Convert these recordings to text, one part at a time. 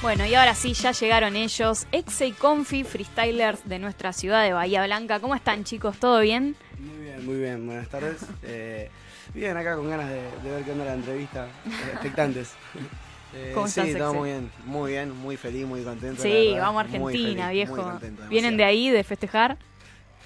Bueno, y ahora sí, ya llegaron ellos, Exe y Confi, freestylers de nuestra ciudad de Bahía Blanca. ¿Cómo están, chicos? ¿Todo bien? Muy bien, muy bien. Buenas tardes. Eh, bien, acá con ganas de, de ver qué onda la entrevista. Expectantes. Eh, ¿Cómo sí, estás, todo muy bien, muy bien, muy feliz, muy contento. Sí, vamos a Argentina, feliz, viejo. muy contento, ¿Vienen de ahí, de festejar?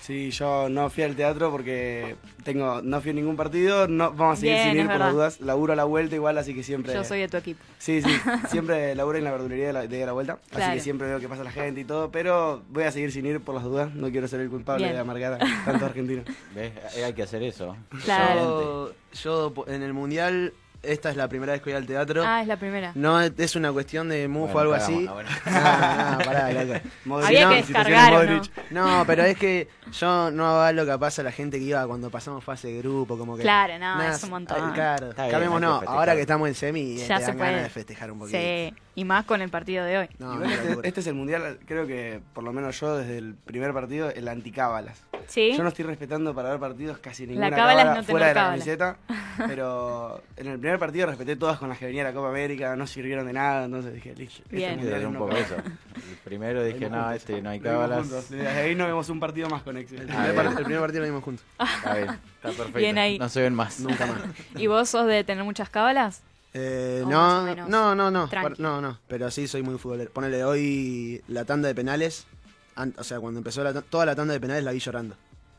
Sí, yo no fui al teatro porque tengo no fui a ningún partido. No, vamos a seguir Bien, sin ir por verdad. las dudas. Laburo a la vuelta igual, así que siempre. Yo soy de tu equipo. Sí, sí. Siempre laburo en la verdulería de la, de la vuelta. Claro. Así que siempre veo que pasa la gente y todo. Pero voy a seguir sin ir por las dudas. No quiero ser el culpable Bien. de amargar a tantos argentinos. ¿Ves? Hay que hacer eso. Claro. Yo, yo po- en el mundial, esta es la primera vez que voy al teatro. Ah, es la primera. No es una cuestión de mufo o Bueno, algo así. ah, No, no, pará, loco. Modric, Había no, que descargar, ¿o Modric. No, pero es que yo no avalo capaz a la gente que iba cuando pasamos fase de grupo, como que... Claro, no, Nada, es un montón. Claro, cambiemos no, ahora que estamos en semi, Ya te se dan puede. ganas de festejar un poquito. Sí, y más con el partido de hoy. No, este, este es el mundial, creo que por lo menos yo desde el primer partido, el anticábalas. ¿Sí? Yo no estoy respetando para ver partidos casi ninguna cábala es cábala no fuera de la cábala. camiseta, pero en el primer partido respeté todas con las que venía la Copa América, no sirvieron de nada, entonces dije, listo. este Bien. Y mundial desde es un poco eso. El primero dije, no, juntos. este no hay cábalas. Desde ahí no vemos un partido más con Exi. El Ah, primer, el primer partido lo vimos juntos. Está bien, está perfecto. Bien ahí. No se ven más. Nunca más. ¿Y vos sos de tener muchas cábalas? Eh, no, no, no, no, tranqui. no, no, pero sí soy muy futbolero. Ponele hoy la tanda de penales, an- o sea, cuando empezó la ta- toda la tanda de penales la vi llorando.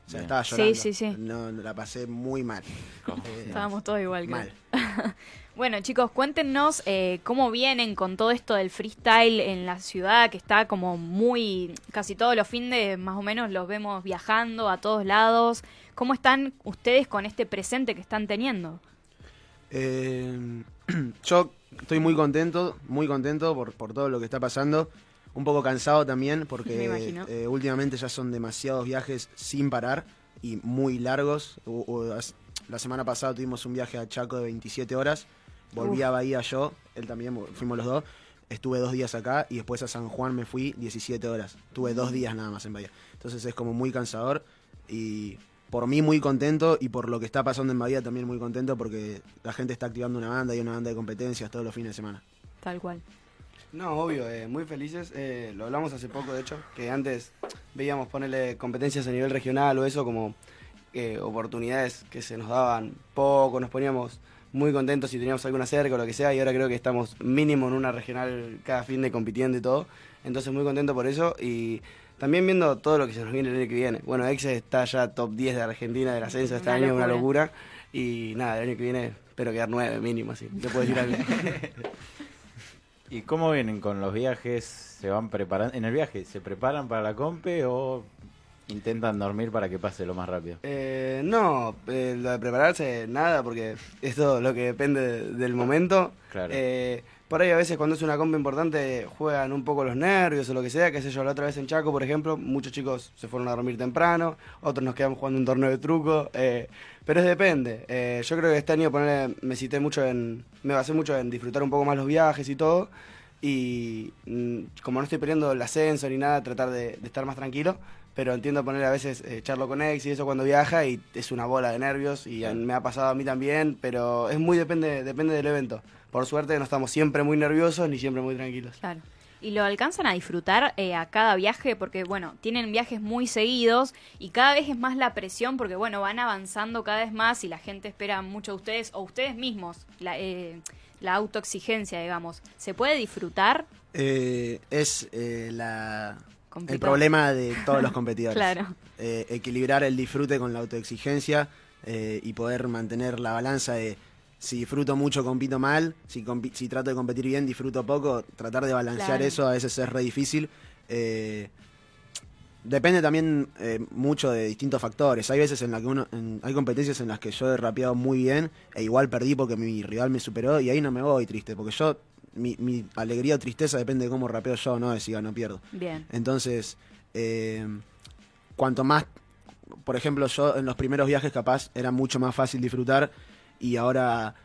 O sea, Bien. estaba Sí, llorando. sí, sí. No, no, la pasé muy mal. Eh, Estábamos todos igual. creo. mal. Bueno, chicos, cuéntenos eh, cómo vienen con todo esto del freestyle en la ciudad, que está como muy, casi todos los fines más o menos los vemos viajando a todos lados. ¿Cómo están ustedes con este presente que están teniendo? Eh, yo estoy muy contento, muy contento por, por todo lo que está pasando. Un poco cansado también porque eh, últimamente ya son demasiados viajes sin parar y muy largos. La semana pasada tuvimos un viaje a Chaco de 27 horas. Volví Uf. a Bahía yo, él también, fuimos los dos. Estuve dos días acá y después a San Juan me fui 17 horas. Tuve dos días nada más en Bahía. Entonces es como muy cansador y por mí muy contento y por lo que está pasando en Bahía también muy contento porque la gente está activando una banda y una banda de competencias todos los fines de semana. Tal cual. No, obvio, eh, muy felices. eh, lo hablamos hace poco, de hecho, que antes veíamos ponerle competencias a nivel regional o eso como eh, oportunidades que se nos daban poco, nos poníamos muy contentos si teníamos alguna cerca o lo que sea, y ahora creo que estamos mínimo en una regional cada fin de compitiendo y todo. Entonces muy contento por eso y también viendo todo lo que se nos viene el año que viene. Bueno, Exe está ya top 10 de Argentina del ascenso este Una año, una locura. locura. Y nada, el año que viene espero quedar 9 mínimo, así. Te puedo decir algo. ¿Y cómo vienen con los viajes? ¿Se van preparando? ¿En el viaje se preparan para la compe o intentan dormir para que pase lo más rápido? Eh, no, eh, lo de prepararse, nada, porque es todo lo que depende de- del momento. Claro. Eh, por ahí a veces cuando es una compa importante juegan un poco los nervios o lo que sea, qué sé yo, la otra vez en Chaco, por ejemplo, muchos chicos se fueron a dormir temprano, otros nos quedamos jugando un torneo de truco, eh, pero es depende. Eh, yo creo que este año ponerle- me cité mucho en, me basé mucho en disfrutar un poco más los viajes y todo, y mm, como no estoy peleando el ascenso ni nada, tratar de, de estar más tranquilo, pero entiendo poner a veces eh, charlo con ex y eso cuando viaja y es una bola de nervios y me ha pasado a mí también, pero es muy depende, depende del evento. Por suerte no estamos siempre muy nerviosos ni siempre muy tranquilos. Claro. ¿Y lo alcanzan a disfrutar eh, a cada viaje? Porque, bueno, tienen viajes muy seguidos y cada vez es más la presión porque, bueno, van avanzando cada vez más y la gente espera mucho de ustedes o ustedes mismos, la, eh, la autoexigencia, digamos. ¿Se puede disfrutar? Eh, es la, el problema de todos los competidores. Claro. Equilibrar el disfrute con la autoexigencia y poder mantener la balanza de si disfruto mucho, compito mal, si, compi- si trato de competir bien, disfruto poco, tratar de balancear Claro. eso a veces es re difícil. Eh, depende también eh, mucho de distintos factores. Hay veces en las que uno, en- hay competencias en las que yo he rapeado muy bien e igual perdí porque mi rival me superó y ahí no me voy triste, porque yo, mi, mi alegría o tristeza depende de cómo rapeo yo, no de si gano o pierdo. Bien. Entonces, eh, cuanto más, por ejemplo, yo en los primeros viajes capaz era mucho más fácil disfrutar y ahora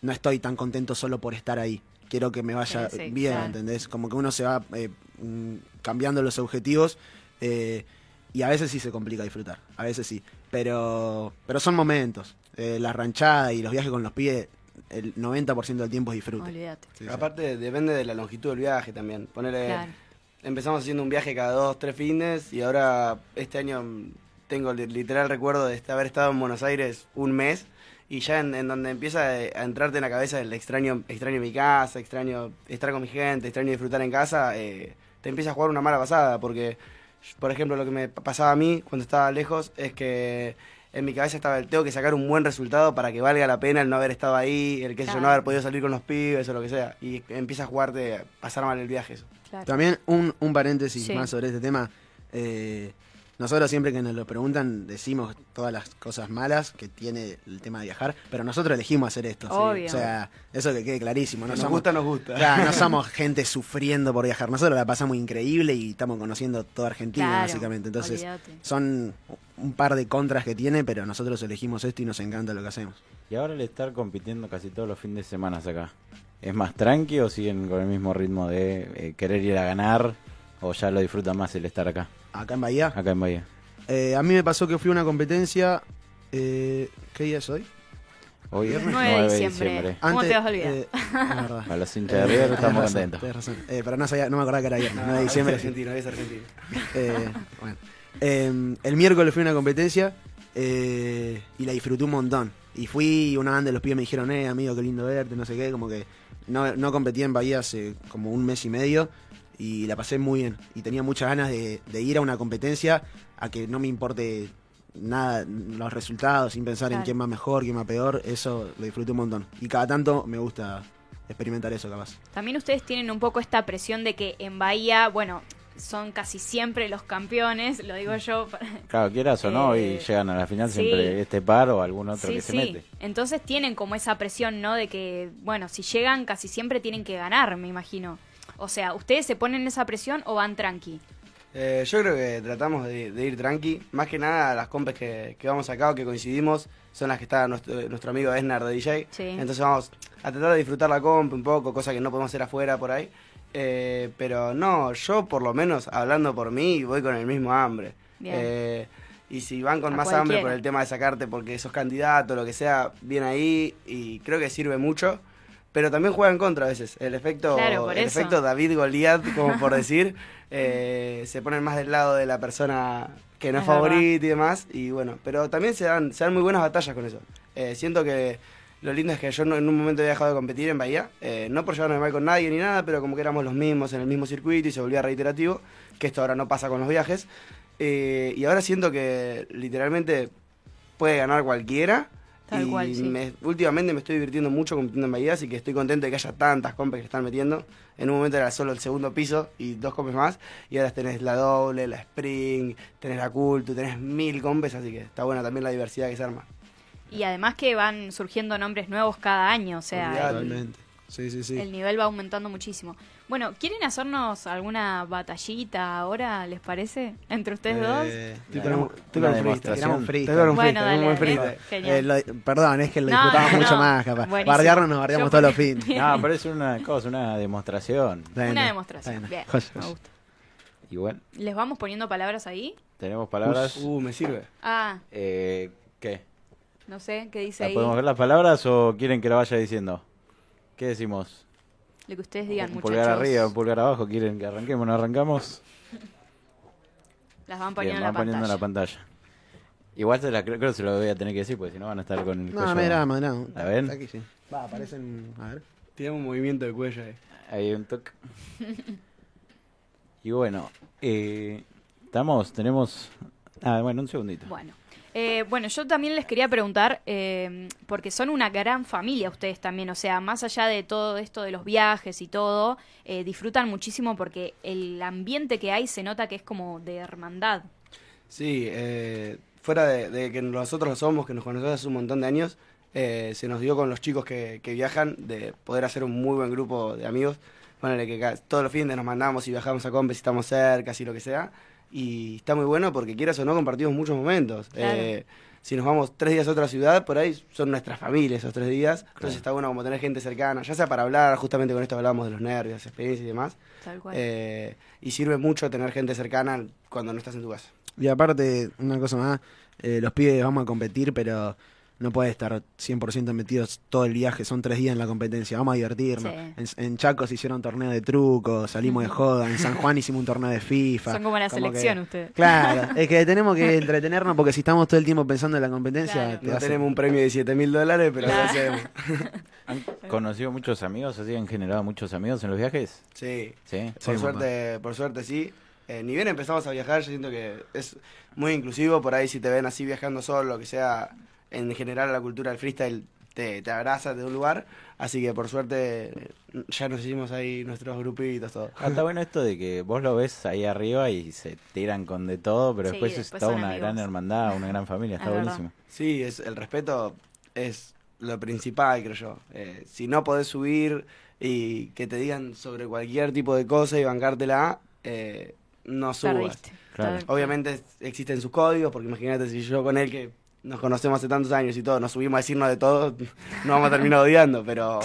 no estoy tan contento solo por estar ahí. Quiero que me vaya Sí, sí, bien, claro. ¿entendés? Como que uno se va eh, mm, cambiando los objetivos eh, y a veces sí se complica disfrutar, a veces sí. Pero, pero son momentos. Eh, la ranchada y los viajes con los pies el 90% del tiempo es disfrute. Olvídate. Sí, sí. Aparte, depende de la longitud del viaje también. Ponele, Claro. empezamos haciendo un viaje cada dos, tres fines y ahora este año mm, tengo el literal recuerdo de haber estado en Buenos Aires un mes y ya en, en donde empieza a entrarte en la cabeza el extraño, extraño mi casa, extraño estar con mi gente, extraño disfrutar en casa, eh, te empieza a jugar una mala pasada porque, por ejemplo, lo que me pasaba a mí cuando estaba lejos es que en mi cabeza estaba el tengo que sacar un buen resultado para que valga la pena el no haber estado ahí, el que sé yo, no Claro. haber podido salir con los pibes o lo que sea. Y empieza a jugarte, a pasar mal el viaje eso. Claro. También un, un paréntesis Sí. más sobre este tema. Eh, nosotros siempre que nos lo preguntan decimos todas las cosas malas que tiene el tema de viajar, pero nosotros elegimos hacer esto. ¿sí? Obvio. O sea, eso que quede clarísimo. No Nos somos, gusta, nos gusta. Claro, no somos gente sufriendo por viajar. Nosotros la pasamos increíble y estamos conociendo toda Argentina, Claro, básicamente. Entonces, son un par de contras que tiene, pero nosotros elegimos esto y nos encanta lo que hacemos. Y ahora el estar compitiendo casi todos los fines de semana acá, ¿es más tranqui o siguen con el mismo ritmo de eh, querer ir a ganar o ya lo disfrutan más el estar acá, Acá en Bahía, acá en Bahía? eh, a mí me pasó que fui a una competencia. Eh, ¿Qué día es hoy? Hoy es 9 de diciembre. ¿Cómo te vas a olvidar? eh, verdad. A los hinchas de River estamos razón, contentos. tenés razón. Eh, pero no, sabía, no me acordaba que era viernes, 9 de diciembre. sí. argentino, es argentino. Eh, bueno. Eh, el miércoles fui a una competencia eh, y la disfruté un montón. Y fui y una banda de los pibes me dijeron, eh, amigo, qué lindo verte, no sé qué. Como que no, no competí en Bahía hace como un mes y medio y la pasé muy bien. Y tenía muchas ganas de, de ir a una competencia a que no me importe nada, los resultados, sin pensar en quién va mejor, quién va peor. Eso lo disfruté un montón. Y cada tanto me gusta experimentar eso, capaz. También ustedes tienen un poco esta presión de que en Bahía, bueno, son casi siempre los campeones, lo digo yo. Claro, quieras o no, Eh, y llegan a la final sí. siempre este par o algún otro sí, que se sí. mete. Entonces tienen como esa presión, ¿no? De que, bueno, si llegan casi siempre tienen que ganar, me imagino. O sea, ¿ustedes se ponen esa presión o van tranqui? Eh, yo creo que tratamos de, de ir tranqui. Más que nada, las compes que, que vamos acá o que coincidimos son las que está nuestro, nuestro amigo Esnar de DJ. Sí. Entonces vamos a tratar de disfrutar la comp un poco, cosa que no podemos hacer afuera por ahí. Eh, pero no, yo por lo menos, hablando por mí, voy con el mismo hambre. Bien. Eh, y si van con A más hambre por el tema de sacarte porque sos candidato, lo que sea, bien ahí. Y creo que sirve mucho. Pero también juega en contra a veces. El efecto, Claro, por el eso. efecto David Goliat, como por decir, eh, se ponen más del lado de la persona que no es, favorita y demás. Y bueno, pero también se dan, se dan muy buenas batallas con eso. Eh, siento que lo lindo es que yo no- en un momento he dejado de competir en Bahía, eh, no por llevarme mal con nadie ni nada, pero como que éramos los mismos en el mismo circuito y se volvía reiterativo, que esto ahora no pasa con los viajes. Eh, y ahora siento que literalmente puede ganar cualquiera. Tal y cual, sí. me- últimamente me estoy divirtiendo mucho compitiendo en Bahía, así que estoy contento de que haya tantas compes que están metiendo. En un momento era solo el segundo piso y dos compes más, y ahora tenés la doble, la spring, tenés la cultu, tenés mil compes, así que está buena también la diversidad que se arma. Y además que van surgiendo nombres nuevos cada año, o sea, el. Sí, sí, sí. el nivel va aumentando muchísimo. Bueno, ¿quieren hacernos alguna batallita ahora, les parece? Entre ustedes dos. Eh, tiramos un freestyle. Bueno, dale, dale. Eh, lo- perdón, es que lo No, disfrutamos mucho no. más, capaz. Buenísimo. Bardearnos nos bardeamos todos los fines. No, pero es una cosa, una demostración. Bien, Una demostración. bien. Bien, me gusta. Igual, ¿Les vamos poniendo palabras ahí? tenemos palabras. Uh, me sirve. Ah, Eh, ¿Qué? no sé, ¿qué dice ¿La ahí? ¿Podemos ver las palabras o quieren que la vaya diciendo? ¿Qué decimos? Lo que ustedes digan, un muchachos. pulgar arriba, un pulgar abajo. ¿Quieren que arranquemos? ¿No arrancamos? Las van Bien, poniendo, van en, la poniendo en la pantalla. Igual se la, creo, creo que se lo voy a tener que decir, porque si no van a estar con el No, cuello- no drama, no. ¿La ven? Aquí sí. Va, aparecen. A ver. Tiene un movimiento de cuello ahí. Hay un toque. y bueno, eh, estamos, tenemos... Ah, bueno, un segundito. Bueno. Eh, bueno, yo también les quería preguntar, eh, porque son una gran familia ustedes también, o sea, más allá de todo esto de los viajes y todo, eh, disfrutan muchísimo porque el ambiente que hay se nota que es como de hermandad. Sí, eh, fuera de, que nosotros lo somos, que nos conocemos hace un montón de años, eh, se nos dio con los chicos que, que viajan de poder hacer un muy buen grupo de amigos. Ponele que todos los fines nos mandamos y viajamos a Compes si estamos cerca, así lo que sea. Y está muy bueno porque quieras o no compartimos muchos momentos. Claro. Eh, si nos vamos tres días a otra ciudad, por ahí son nuestras familias esos tres días. Entonces está bueno como tener gente cercana, ya sea para hablar, justamente con esto hablábamos de los nervios, experiencias y demás. Tal cual. Eh, y sirve mucho tener gente cercana cuando no estás en tu casa. Y aparte, una cosa más, eh, los pibes vamos a competir, pero no puedes estar 100% metidos todo el viaje, son tres días en la competencia, vamos a divertirnos. Sí. En, en Chaco se hicieron torneo de truco, salimos de joda, en San Juan hicimos un torneo de FIFA. Son como la selección ustedes. Claro, es que tenemos que entretenernos porque si estamos todo el tiempo pensando en la competencia, Claro. te No tenemos un premio de 7 mil dólares, pero Claro. lo hacemos. ¿Han conocido muchos amigos? ¿Así han generado muchos amigos en los viajes? Sí, Sí. por Sí, suerte, por suerte sí. Eh, ni bien empezamos a viajar, yo siento que es muy inclusivo. Por ahí, si te ven así viajando solo, lo que sea, en general la cultura del freestyle te, te abraza de un lugar. Así que por suerte eh, ya nos hicimos ahí nuestros grupitos, todo. Ah, está bueno esto de que vos lo ves ahí arriba y se tiran con de todo, pero Sí, después, es después toda son una amigos. gran hermandad, una gran familia, está Es verdad. buenísimo. Sí, es, el respeto es lo principal, creo yo. Eh, si no podés subir y que te digan sobre cualquier tipo de cosa y bancártela, eh, no subas. Claro. Obviamente existen sus códigos, porque imagínate si yo con él que nos conocemos hace tantos años y todo, nos subimos a decirnos de todo, nos vamos a terminar odiando, pero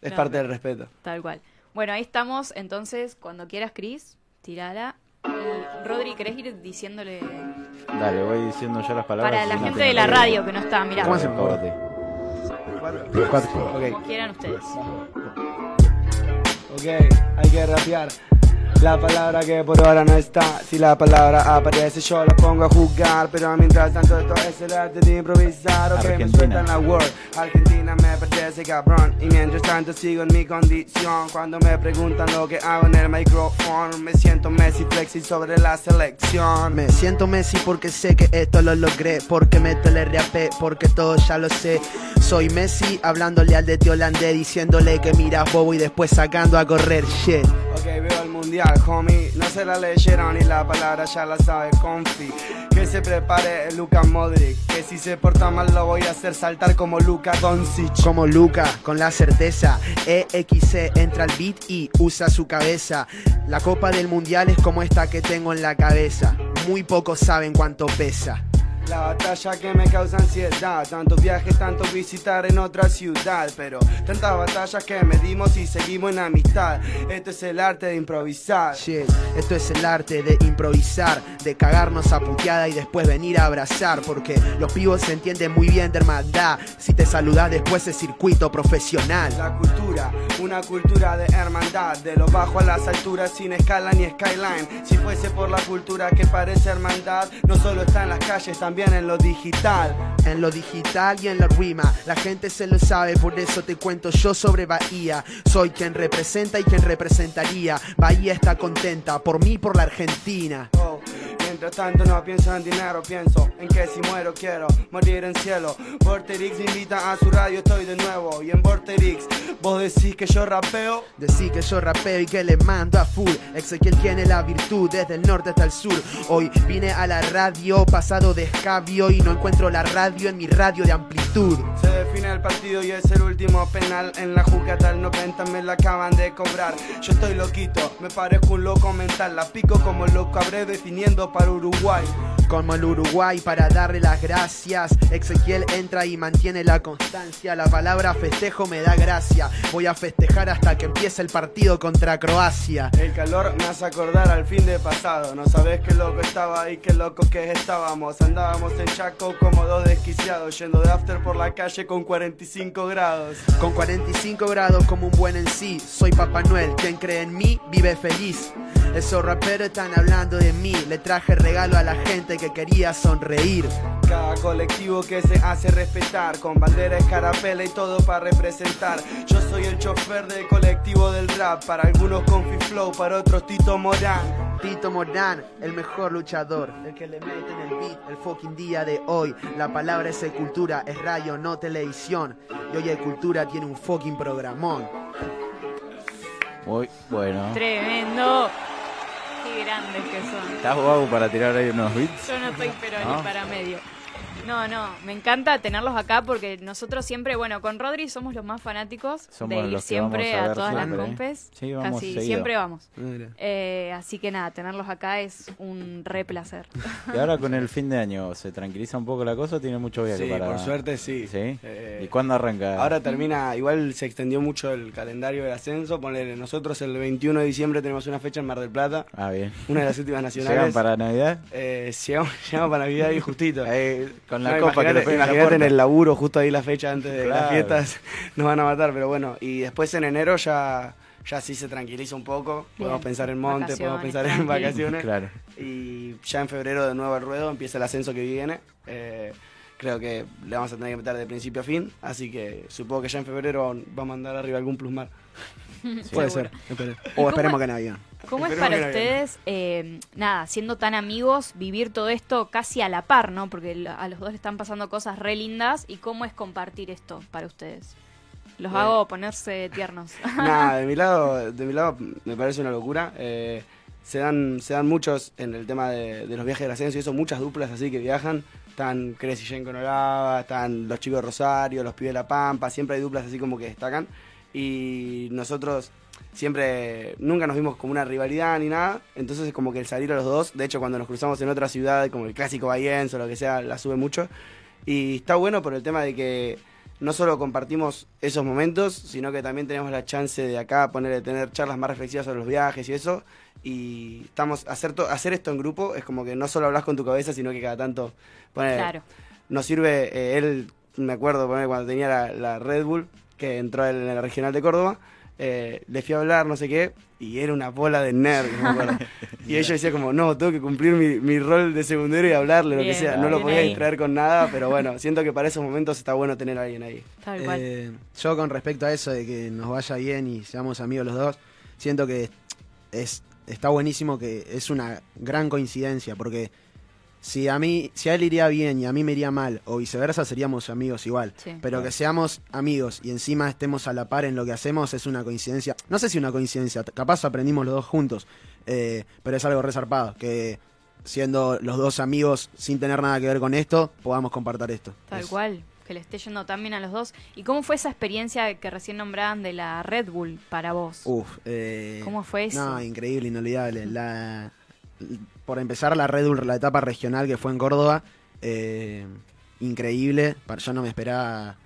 es No, parte del respeto. Tal cual. Bueno, ahí estamos. Entonces, cuando quieras, Cris, tirala. Y Rodri, ¿querés ir diciéndole Dale, voy diciendo yo las palabras. para la no gente te- de la radio que no está? Mirá, ¿Cómo hace? Corte. Cuatro. Ok, como quieran ustedes. ok, hay que rapear. La palabra que por ahora no está, si la palabra aparece yo la pongo a jugar. Pero mientras tanto esto es el arte de improvisar. Ok, me Argentina. sueltan la word, Argentina me pertenece cabrón. Y mientras tanto sigo en mi condición. Cuando me preguntan lo que hago en el micrófono Me siento Messi flexi sobre la selección. Me siento Messi porque sé que esto lo logré, porque meto el RAP, porque todo ya lo sé. Soy Messi hablándole al de holandés, diciéndole que miras bobo y después sacando a correr. Shit. Mundial, homie. No se la leyeron y la palabra ya la sabe, confi. Que se prepare Luka Modric. Que si se porta mal lo voy a hacer saltar como Luka Doncic. Como Luca, con la certeza, EXC entra al beat y usa su cabeza. La copa del mundial es como esta que tengo en la cabeza. Muy pocos saben cuánto pesa. La batalla que me causa ansiedad. Tantos viajes, tanto visitar en otra ciudad. Pero tantas batallas que medimos y seguimos en amistad. Esto es el arte de improvisar. Shit, esto es el arte de improvisar, de cagarnos a puteada y después venir a abrazar, porque los pibos se entienden muy bien de hermandad. Si te saludas después es circuito profesional. La cultura, una cultura de hermandad, de lo bajo a las alturas sin escala ni skyline. Si fuese por la cultura que parece hermandad, no solo está en las calles, también en lo digital. En lo digital y en la rima, la gente se lo sabe, por eso te cuento yo sobre Bahía. Soy quien representa y quien representaría. Bahía está contenta, por mí, por la Argentina. Oh, Mientras tanto no pienso en dinero, pienso en que si muero quiero morir en cielo. Vorterix me invita a su radio, estoy de nuevo. Y en Vorterix, vos decís que yo rapeo. Decí que yo rapeo y que le mando a full. Ezequiel tiene la virtud desde el norte hasta el sur. Hoy vine a la radio pasado de escabio y no encuentro la radio en mi radio de amplitud. Se define el partido y es el último penal. En la jugada al 90 me la acaban de cobrar. Yo estoy loquito, me parezco un loco mental. La pico como loco habré definiendo para Uruguay. Como el Uruguay para darle las gracias. Ezequiel entra y mantiene la constancia. La palabra festejo me da gracia. Voy a festejar hasta que empiece el partido contra Croacia. El calor me hace acordar al fin de pasado. No sabes qué loco estaba y qué loco que estábamos. Andábamos en Chaco como dos desquiciados, yendo de after por la calle con 45 grados. Con 45 grados como un buen en sí. Soy Papá Noel, quien cree en mí vive feliz. Esos raperos están hablando de mí. Le traje regalo a la gente que quería sonreír. Cada colectivo que se hace respetar, con bandera, escarapela y todo para representar. Yo soy el chofer del colectivo del rap, para algunos con Flow, para otros Tito Morán. Tito Morán, el mejor luchador, el que le mete en el beat el fucking día de hoy. La palabra es cultura, es radio, no televisión. Y hoy cultura tiene un fucking programón. Muy bueno. Tremendo. Qué grandes que son. ¿Estás guapo para tirar ahí unos beats? Yo no estoy pero ¿No? ni para medio. No, no, me encanta tenerlos acá porque nosotros siempre, bueno, con Rodri somos los más fanáticos Somos de ir siempre a todas siempre. las compes. Sí, vamos Casi seguido. siempre vamos. Eh, así que nada, tenerlos acá es un re placer. Y ahora con el fin de año, ¿se tranquiliza un poco la cosa o tiene mucho viaje Sí, para...? por suerte sí. ¿Sí? Eh, ¿Y cuándo arranca? Ahora termina, igual se extendió mucho el calendario del ascenso. Ponele, nosotros el 21 de diciembre tenemos una fecha en Mar del Plata, Ah, bien. una de las últimas nacionales. ¿Llegan para Navidad? Eh, llegamos, llegamos para Navidad y justito. Con la No, copa que le imagínate, en el laburo, justo ahí la fecha antes de las fiestas, nos van a matar, pero bueno. Y después en enero ya, ya sí se tranquiliza un poco. Bien. Podemos pensar en monte, podemos pensar en vacaciones. Claro. Y ya en febrero de nuevo el ruedo, empieza el ascenso que viene. Eh, creo que le vamos a tener que meter de principio a fin, así que supongo que ya en febrero vamos a andar arriba algún plusmar. Puede ser. espere- O esperemos que no haya. ¿Cómo es para ustedes, eh, nada, siendo tan amigos, vivir todo esto casi a la par, ¿no? Porque a los dos le están pasando cosas re lindas. ¿Y cómo es compartir esto para ustedes? Los Eh. hago ponerse tiernos. Nada, de mi lado, de mi lado me parece una locura. Eh, se dan, se dan muchos en el tema de, de los viajes del ascenso y eso, muchas duplas así que viajan. Están Cres y Jen con Olava, están los chicos de Rosario, los pibes de La Pampa, siempre hay duplas así como que destacan. Y nosotros siempre, nunca nos vimos como una rivalidad ni nada, entonces es como que el salir a los dos, de hecho cuando nos cruzamos en otra ciudad, como el clásico Bahiense o lo que sea, la sube mucho. Y está bueno por el tema de que no solo compartimos esos momentos, sino que también tenemos la chance de acá poner, tener charlas más reflexivas sobre los viajes y eso. Y estamos hacer to- hacer esto en grupo es como que no solo hablas con tu cabeza, sino que cada tanto poner, claro. nos sirve eh, él, me acuerdo poner cuando tenía la, la Red Bull que entró en la regional de Córdoba, eh, le fui a hablar, no sé qué, y era una bola de nerd, me acuerdo. y ella decía como, no, tengo que cumplir mi, mi rol de secundario y hablarle, lo que sea. No lo podía ahí. distraer con nada, pero bueno, siento que para esos momentos está bueno tener a alguien ahí. Tal cual. Eh, yo con respecto a eso de que nos vaya bien y seamos amigos los dos, siento que es, está buenísimo que es una gran coincidencia, porque si a mí, si a él iría bien y a mí me iría mal, o viceversa, seríamos amigos igual. Sí. Pero que seamos amigos y encima estemos a la par en lo que hacemos es una coincidencia. No sé si una coincidencia, capaz aprendimos los dos juntos, eh, pero es algo resarpado, que siendo los dos amigos sin tener nada que ver con esto, podamos compartir esto. Tal Es- cual. Que le esté yendo tan bien a los dos. ¿Y cómo fue esa experiencia que recién nombraban de la Red Bull para vos? Uf, eh, ¿Cómo fue eso? No, increíble, inolvidable. La, por empezar, la Red Bull, la etapa regional que fue en Córdoba, eh, increíble. Yo no me esperaba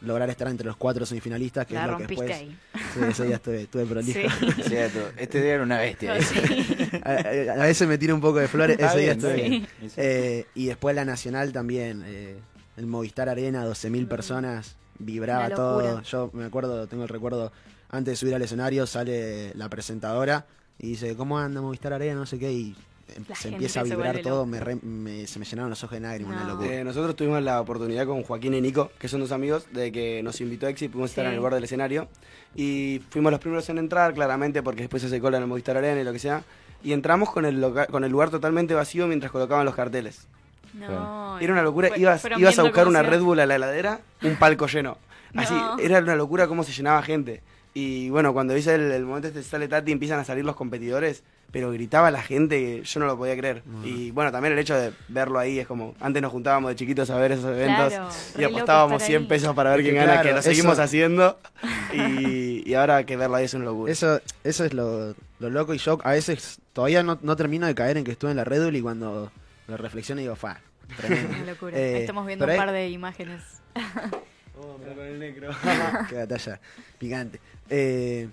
lograr estar entre los cuatro semifinalistas, que la es lo que rompiste después. ahí. Sí, ese día estuve, estuve prolijo. Sí. Este día era una bestia. Sí. A, a- a veces me tiro un poco de flores, ese día estuve bien. Eh, y después la nacional también, eh, el Movistar Arena, 12.000 personas, vibraba todo. Yo me acuerdo, tengo el recuerdo, antes de subir al escenario sale la presentadora y dice, ¿cómo anda Movistar Arena? No sé qué, y se gente empieza a se vibrar vuelve todo, me re- me- se me llenaron los ojos de lágrimas, una No. locura. Eh, nosotros tuvimos la oportunidad con Joaquín y Nico, que son dos amigos, de que nos invitó Exi, pudimos estar Sí. en el lugar del escenario. Y fuimos los primeros en entrar, claramente, porque después se hace cola en el Movistar Arena y lo que sea. Y entramos con el, loca- con el lugar totalmente vacío mientras colocaban los carteles. No. Era una locura. Ibas ibas a buscar una se- Red Bull a la heladera, un palco lleno. Así, No. era una locura cómo se llenaba gente. Y bueno, cuando dice el, el momento este sale Tati, empiezan a salir los competidores, pero gritaba la gente que yo no lo podía creer. Y bueno, también el hecho de verlo ahí es como, antes nos juntábamos de chiquitos a ver esos eventos Claro, y apostábamos estar 100 ahí. pesos para ver quién gana, claro, que lo seguimos eso- haciendo. Y, y ahora que verlo ahí es una locura. Eso, eso es lo, lo loco y yo a veces todavía no, no termino de caer en que estuve en la Red Bull y cuando lo reflexiono digo, fa, tremendo. Una locura. Eh, Estamos viendo un par de imágenes. Oh, mirá con el negro. Qué batalla picante. Eh,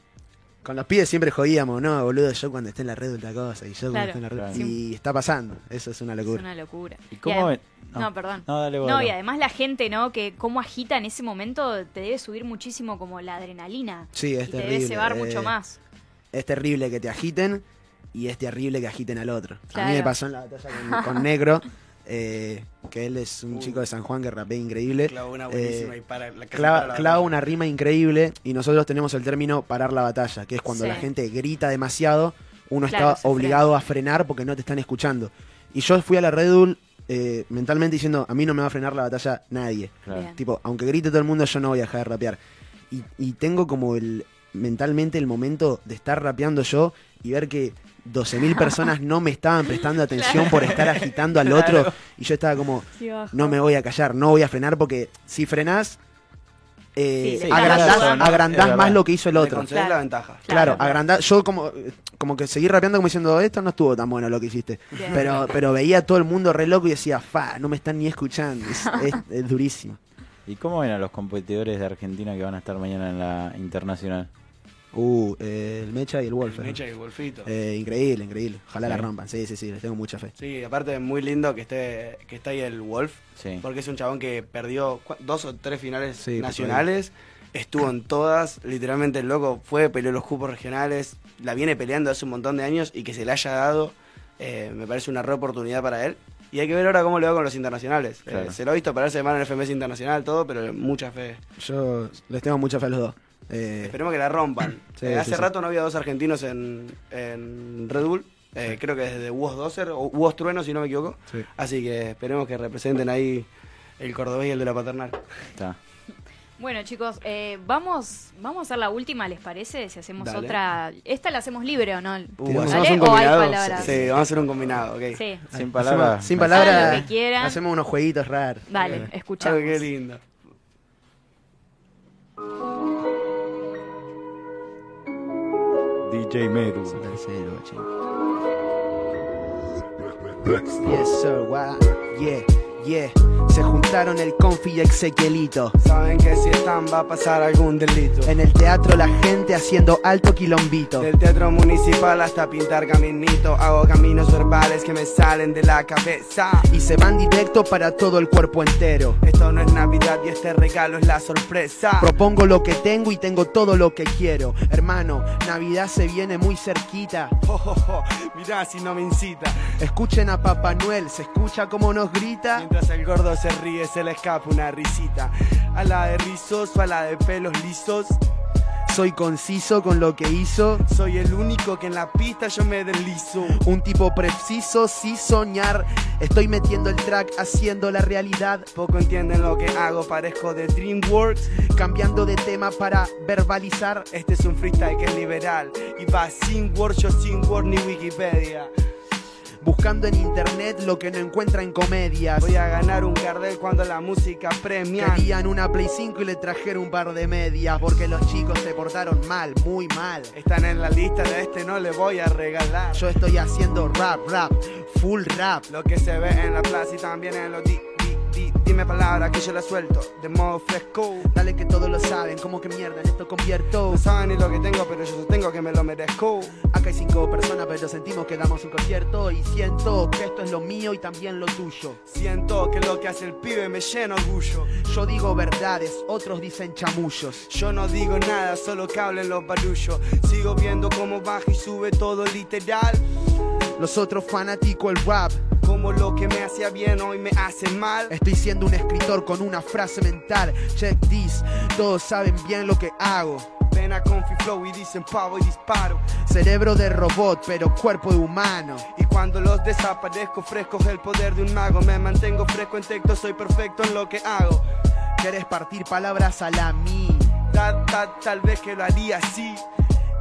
con los pibes siempre jodíamos, ¿no? Boludo, yo cuando esté en la red otra cosa. Y yo cuando esté en la red. Claro. Y está pasando. Eso es una Es locura. una locura. ¿Y Y cómo ven? No, perdón. No, dale vos, No, y además la gente, ¿no? Que cómo agita en ese momento te debe subir muchísimo como la adrenalina. Sí, es y te terrible. debe cebar eh, mucho más. Es terrible que te agiten y es terrible que agiten al otro. A mí me pasó en la batalla con, con Negro, eh, que él es un chico de San Juan que rapea increíble. Clavó una buenísima Eh, y para la casi clava, para la clava batalla. una rima increíble y nosotros tenemos el término parar la batalla, que es cuando Sí. la gente grita demasiado, uno Claro, está obligado a frenar porque no te están escuchando. Y yo fui a la Red Bull eh, mentalmente diciendo, a mí no me va a frenar la batalla nadie. Claro. Tipo, aunque grite todo el mundo, yo no voy a dejar de rapear. Y, y tengo como el mentalmente el momento de estar rapeando yo y ver que 12.000 personas no me estaban prestando atención por estar agitando al otro. Y yo estaba como, no me voy a callar, no voy a frenar porque si frenás, eh, Sí, agrandás, más lo que hizo el otro. concedes Claro. la ventaja. Claro, Claro. agrandás. Yo como, como que seguí rapeando como diciendo, esto no estuvo tan bueno lo que hiciste. Bien. Pero, pero veía a todo el mundo re loco y decía, fa, no me están ni escuchando. Es, es- es durísimo. ¿Y cómo ven a los competidores de Argentina que van a estar mañana en la internacional? Uh, eh, el Mecha y el Wolf. ¿no? Mecha y Wolfito. Eh, increíble, increíble. Ojalá Sí. la rompan. Sí, sí, sí, les tengo mucha fe. Sí, aparte es muy lindo que esté que está ahí el Wolf, Sí. porque es un chabón que perdió dos o tres finales Sí, nacionales, estuvo en todas, literalmente el loco fue, peleó los cupos regionales, la viene peleando hace un montón de años y que se le haya dado, eh, me parece una re oportunidad para él. Y hay que ver ahora cómo le va con los internacionales. Eh, Claro. se lo ha visto pararse de mano en el FMS internacional, todo, pero mucha fe. Yo les tengo mucha fe a los dos. Eh, Esperemos que la rompan. Sí, Eh, hace sí. rato no había dos argentinos en, en Red Bull. Eh, Creo que desde Huos Doser o Huos Trueno, si no me equivoco. Sí. Así que esperemos que representen ahí el cordobés y el de la paternal. Está. Bueno, chicos, eh, vamos, vamos a hacer la última, ¿les parece? Si hacemos Dale. otra. ¿Esta la hacemos libre o no? Uh, ¿Tiramos ¿Hacemos ¿Vale? un ¿O hay combinado? palabras? Sí, vamos a hacer un combinado, ok. Sí. Sin palabras. Hacemos- sin palabras. Hacemos unos jueguitos raros. Dale, escuchamos. Qué lindo. DJ Meru. Yes, sir. Why? Yeah. Se juntaron el confi y Ezequielito. Saben que si están va a pasar algún delito. En el teatro la gente haciendo alto quilombito. Del teatro municipal hasta pintar caminito. Hago caminos verbales que me salen de la cabeza. Y se van directo para todo el cuerpo entero. Esto no es Navidad y este regalo es la sorpresa. Propongo lo que tengo y tengo todo lo que quiero. Hermano, Navidad se viene muy cerquita. Oh, oh, oh, Mirá si no me incita. Escuchen a Papá Noel, se escucha como nos grita. Mientras el gordo se ríe, se le escapa una risita. A la de rizos a la de pelos lisos. Soy conciso con lo que hizo. Soy el único que en la pista yo me deslizo. Un tipo preciso, sí soñar. Estoy metiendo el track, haciendo la realidad. Poco entienden lo que hago, parezco de DreamWorks. Cambiando de tema para verbalizar. Este es un freestyle que es liberal y va sin word, yo sin word ni Wikipedia. Buscando en internet lo que no encuentra en comedias. Voy a ganar un Gardel cuando la música premia. Querían una Play 5 y le trajeron un par de medias. Porque los chicos se portaron mal, muy mal. Están en la lista de este, no le voy a regalar. Yo estoy haciendo rap, rap, full rap. Lo que se ve en la plaza y también en los dime palabras que yo la suelto de modo fresco. Dale que todos lo saben, como que mierda en esto convierto. No saben ni lo que tengo, pero yo sostengo que me lo merezco. Acá hay cinco personas, pero sentimos que damos un concierto. Y siento que esto es lo mío y también lo tuyo. Siento que lo que hace el pibe me llena orgullo. Yo digo verdades, otros dicen chamullos. Yo no digo nada, solo que hablen los barullos. Sigo viendo cómo baja y sube todo literal. Los otros fanáticos el rap. Como lo que me hacía bien hoy me hace mal. Estoy siendo un escritor con una frase mental. Check this, todos saben bien lo que hago. Ven a Confi Flow y dicen pavo y disparo. Cerebro de robot, pero cuerpo de humano. Y cuando los desaparezco, fresco es el poder de un mago. Me mantengo fresco en texto, soy perfecto en lo que hago. ¿Quieres partir palabras a la mí? Ta, ta, tal vez que lo haría así.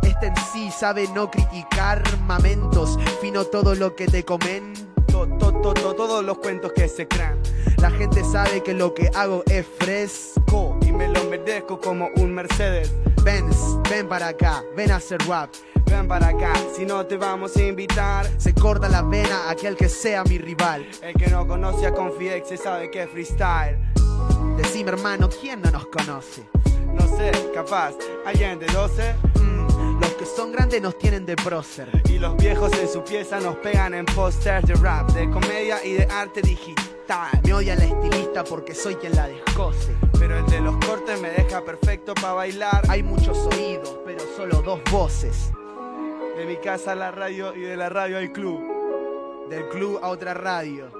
Este en sí sabe no criticar armamentos. Fino todo lo que te comento. To, to, to, to, todos los cuentos que se crean. La gente sabe que lo que hago es fresco. Y me lo merezco como un Mercedes. Ven, ven para acá, ven a hacer rap. Ven para acá, si no te vamos a invitar. Se corta la vena aquel que sea mi rival. El que no conoce a Confiex se sabe que es freestyle. Decime hermano, ¿quién no nos conoce? No sé, capaz, alguien de 12. Son grandes nos tienen de prócer. Y los viejos en su pieza nos pegan en posters de rap, de comedia y de arte digital. Me odia la estilista porque soy quien la descose. Pero el de los cortes me deja perfecto para bailar. Hay muchos oídos, pero solo dos voces. De mi casa a la radio y de la radio al club. Del club a otra radio.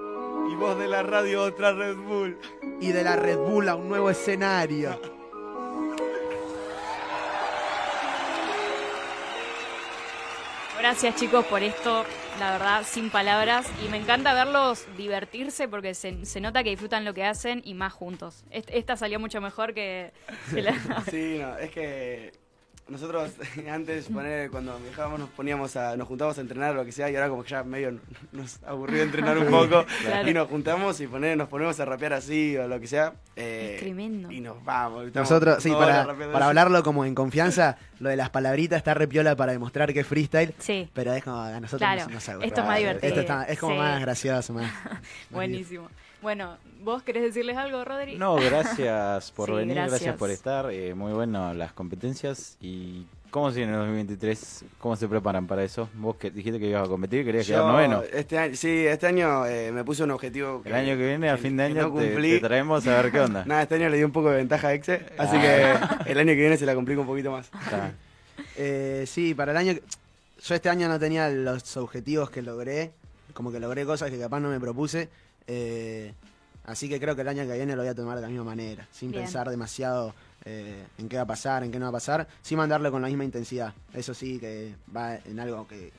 Y vos de la radio a otra Red Bull. Y de la Red Bull a un nuevo escenario. Gracias chicos por esto, la verdad, sin palabras. Y me encanta verlos divertirse porque se, nota que disfrutan lo que hacen y más juntos. Est- Esta salió mucho mejor que, que la... Sí, no, es que nosotros antes, poner, cuando viajábamos nos poníamos a, nos juntábamos a entrenar o lo que sea y ahora como que ya medio nos aburrió entrenar un poco Claro. y nos juntamos y poner, nos ponemos a rapear así o lo que sea. eh, Es tremendo. Y nos vamos. Nosotros, sí, para, para hablarlo como en confianza, lo de las palabritas está repiola para demostrar que es freestyle. Sí, Pero es como a nosotros Claro, nos, nos esto es más divertido. Esto está- es como Sí. más gracioso, más. buenísimo. Bueno, ¿vos querés decirles algo, Rodri? No, gracias por Sí, venir, gracias. gracias. por estar. eh, muy bueno las competencias y ¿Cómo sigue en el 2023? ¿Cómo se preparan para eso? Vos que dijiste que ibas a competir, querías Yo, quedar noveno. Este año, sí, este año eh, me puse un objetivo. El año que viene, al fin de que año, no te, te traemos a ver qué onda. Nada, este año le di un poco de ventaja a Exe, así que el año que viene se la complico un poquito más. Eh, sí, para el año. que- Yo este año no tenía los objetivos que logré. Como que logré cosas que capaz no me propuse. Eh, así que creo que el año que viene lo voy a tomar de la misma manera. Sin Bien. pensar demasiado eh, en qué va a pasar, en qué no va a pasar. Sin mandarle con la misma intensidad. Eso sí, que va en algo que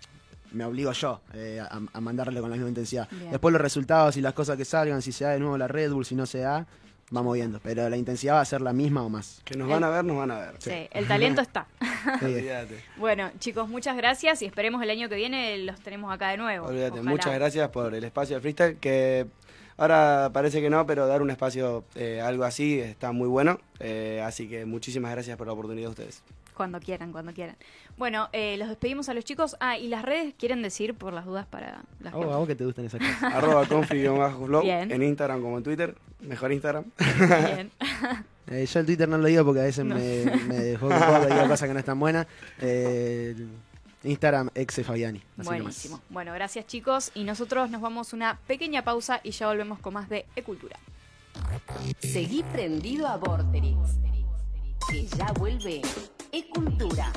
me obligo yo eh, a, a mandarle con la misma intensidad. Bien. Después los resultados y las cosas que salgan, si se da de nuevo la Red Bull, si no se da, vamos viendo. Pero la intensidad va a ser la misma o más. Que nos van a ver, nos van a ver. Sí, el talento está. Bueno, chicos, muchas gracias y esperemos el año que viene los tenemos acá de nuevo. Olvídate. Muchas gracias por el espacio de freestyle, que ahora parece que no, pero dar un espacio, eh, algo así, está muy bueno. Eh, así que muchísimas gracias por la oportunidad de ustedes. Cuando quieran, cuando quieran. Bueno, eh, los despedimos a los chicos. Ah, y las redes quieren decir por las dudas para la A gente. vos, a vos que te gustan esas cosas. Arroba confi-flow Bien. en Instagram como en Twitter. Mejor Instagram. Bien. Eh, yo el Twitter no lo digo porque a veces No. me, me poco, digo cosas que no están buenas. Eh, Instagram, exe Fabiani. Buenísimo. nomás. Bueno, gracias chicos. Y nosotros nos vamos una pequeña pausa y ya volvemos con más de E-Cultura. Seguí prendido a Vorterix, que ya vuelve E-Cultura.